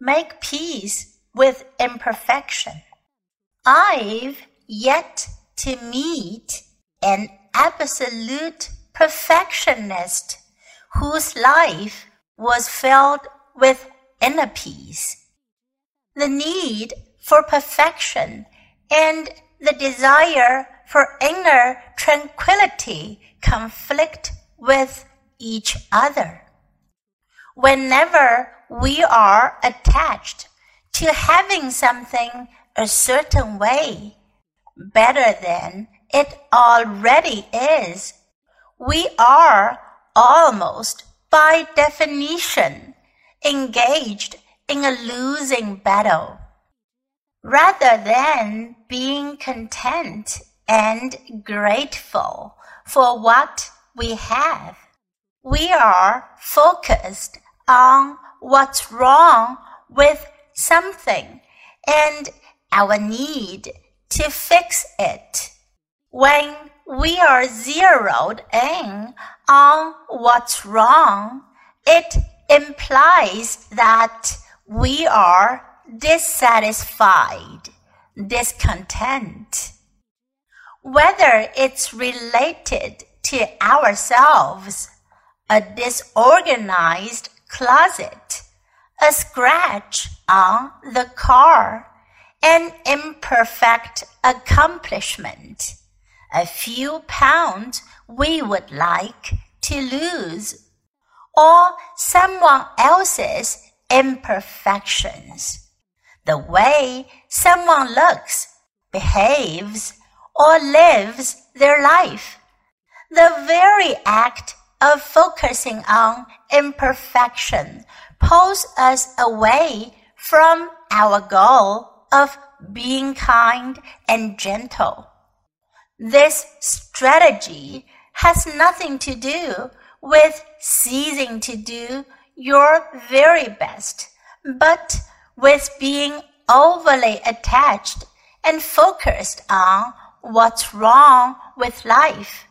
make peace with imperfection. I've yet to meet an absolute perfectionist whose life was filled with inner peace. The need for perfection and the desire for inner tranquility conflict with each other. Whenever we are attached to having something a certain way, better than it already is, we are almost by definition engaged in a losing battle. Rather than being content and grateful for what we have, we are focused on what's wrong with something and our need to fix it. When we are zeroed in on what's wrong, it implies that we are dissatisfied, discontent. Whether it's related to ourselves, a disorganized closet, a scratch on the car, an imperfect accomplishment, a few pounds we would like to lose, or someone else's imperfections. The way someone looks, behaves, or lives their life. The very act of focusing on imperfection pulls us away from our goal of being kind and gentle. This strategy has nothing to do with ceasing to do your very best, but with being overly attached and focused on what's wrong with life.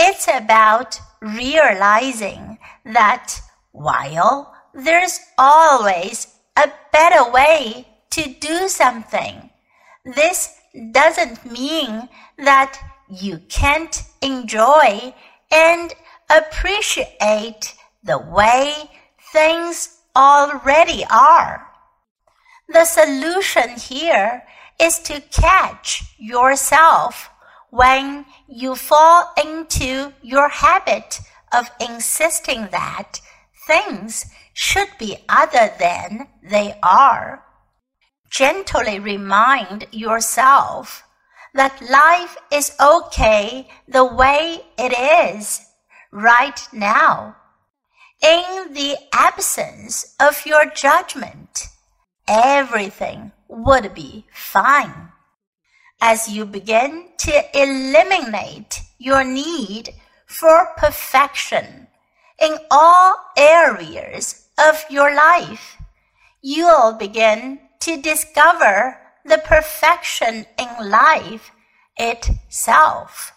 It's about realizing that while there's always a better way to do something, this doesn't mean that you can't enjoy and appreciate the way things already are. The solution here is to catch yourself when you fall into your habit of insisting that things should be other than they are. Gently remind yourself that life is okay the way it is right now. In the absence of your judgment, everything would be fine. As you begin to eliminate your need for perfection in all areas of your life, you'll begin to discover the perfection in life itself.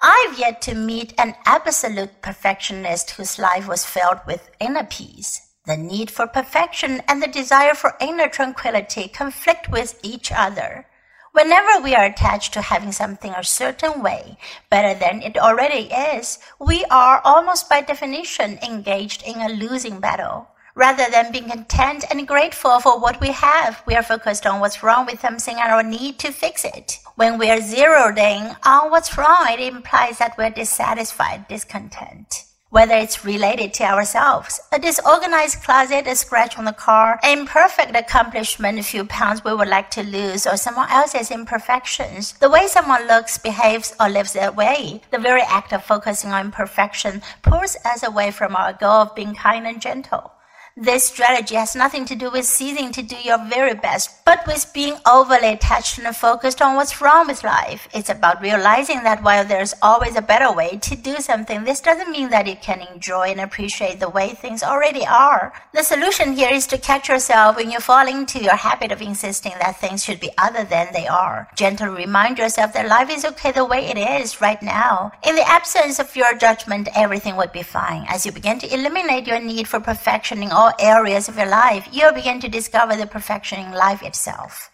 I've yet to meet an absolute perfectionist whose life was filled with inner peace. The need for perfection and the desire for inner tranquility conflict with each other. Whenever we are attached to having something a certain way, better than it already is, we are almost by definition engaged in a losing battle. Rather than being content and grateful for what we have, we are focused on what's wrong with something and our need to fix it. When we are zeroed in on what's wrong, it implies that we're dissatisfied, discontent whether it's related to ourselves. A disorganized closet, a scratch on the car, an imperfect accomplishment, a few pounds we would like to lose, or someone else's imperfections. The way someone looks, behaves, or lives their way, the very act of focusing on imperfection pulls us away from our goal of being kind and gentle. This strategy has nothing to do with ceasing to do your very best, but with being overly attached and focused on what's wrong with life. It's about realizing that while there's always a better way to do something, this doesn't mean that you can enjoy and appreciate the way things already are. The solution here is to catch yourself when you fall into your habit of insisting that things should be other than they are. Gently remind yourself that life is okay the way it is right now. In the absence of your judgment, everything would be fine. As you begin to eliminate your need for perfection in all all areas of your life, you'll begin to discover the perfection in life itself.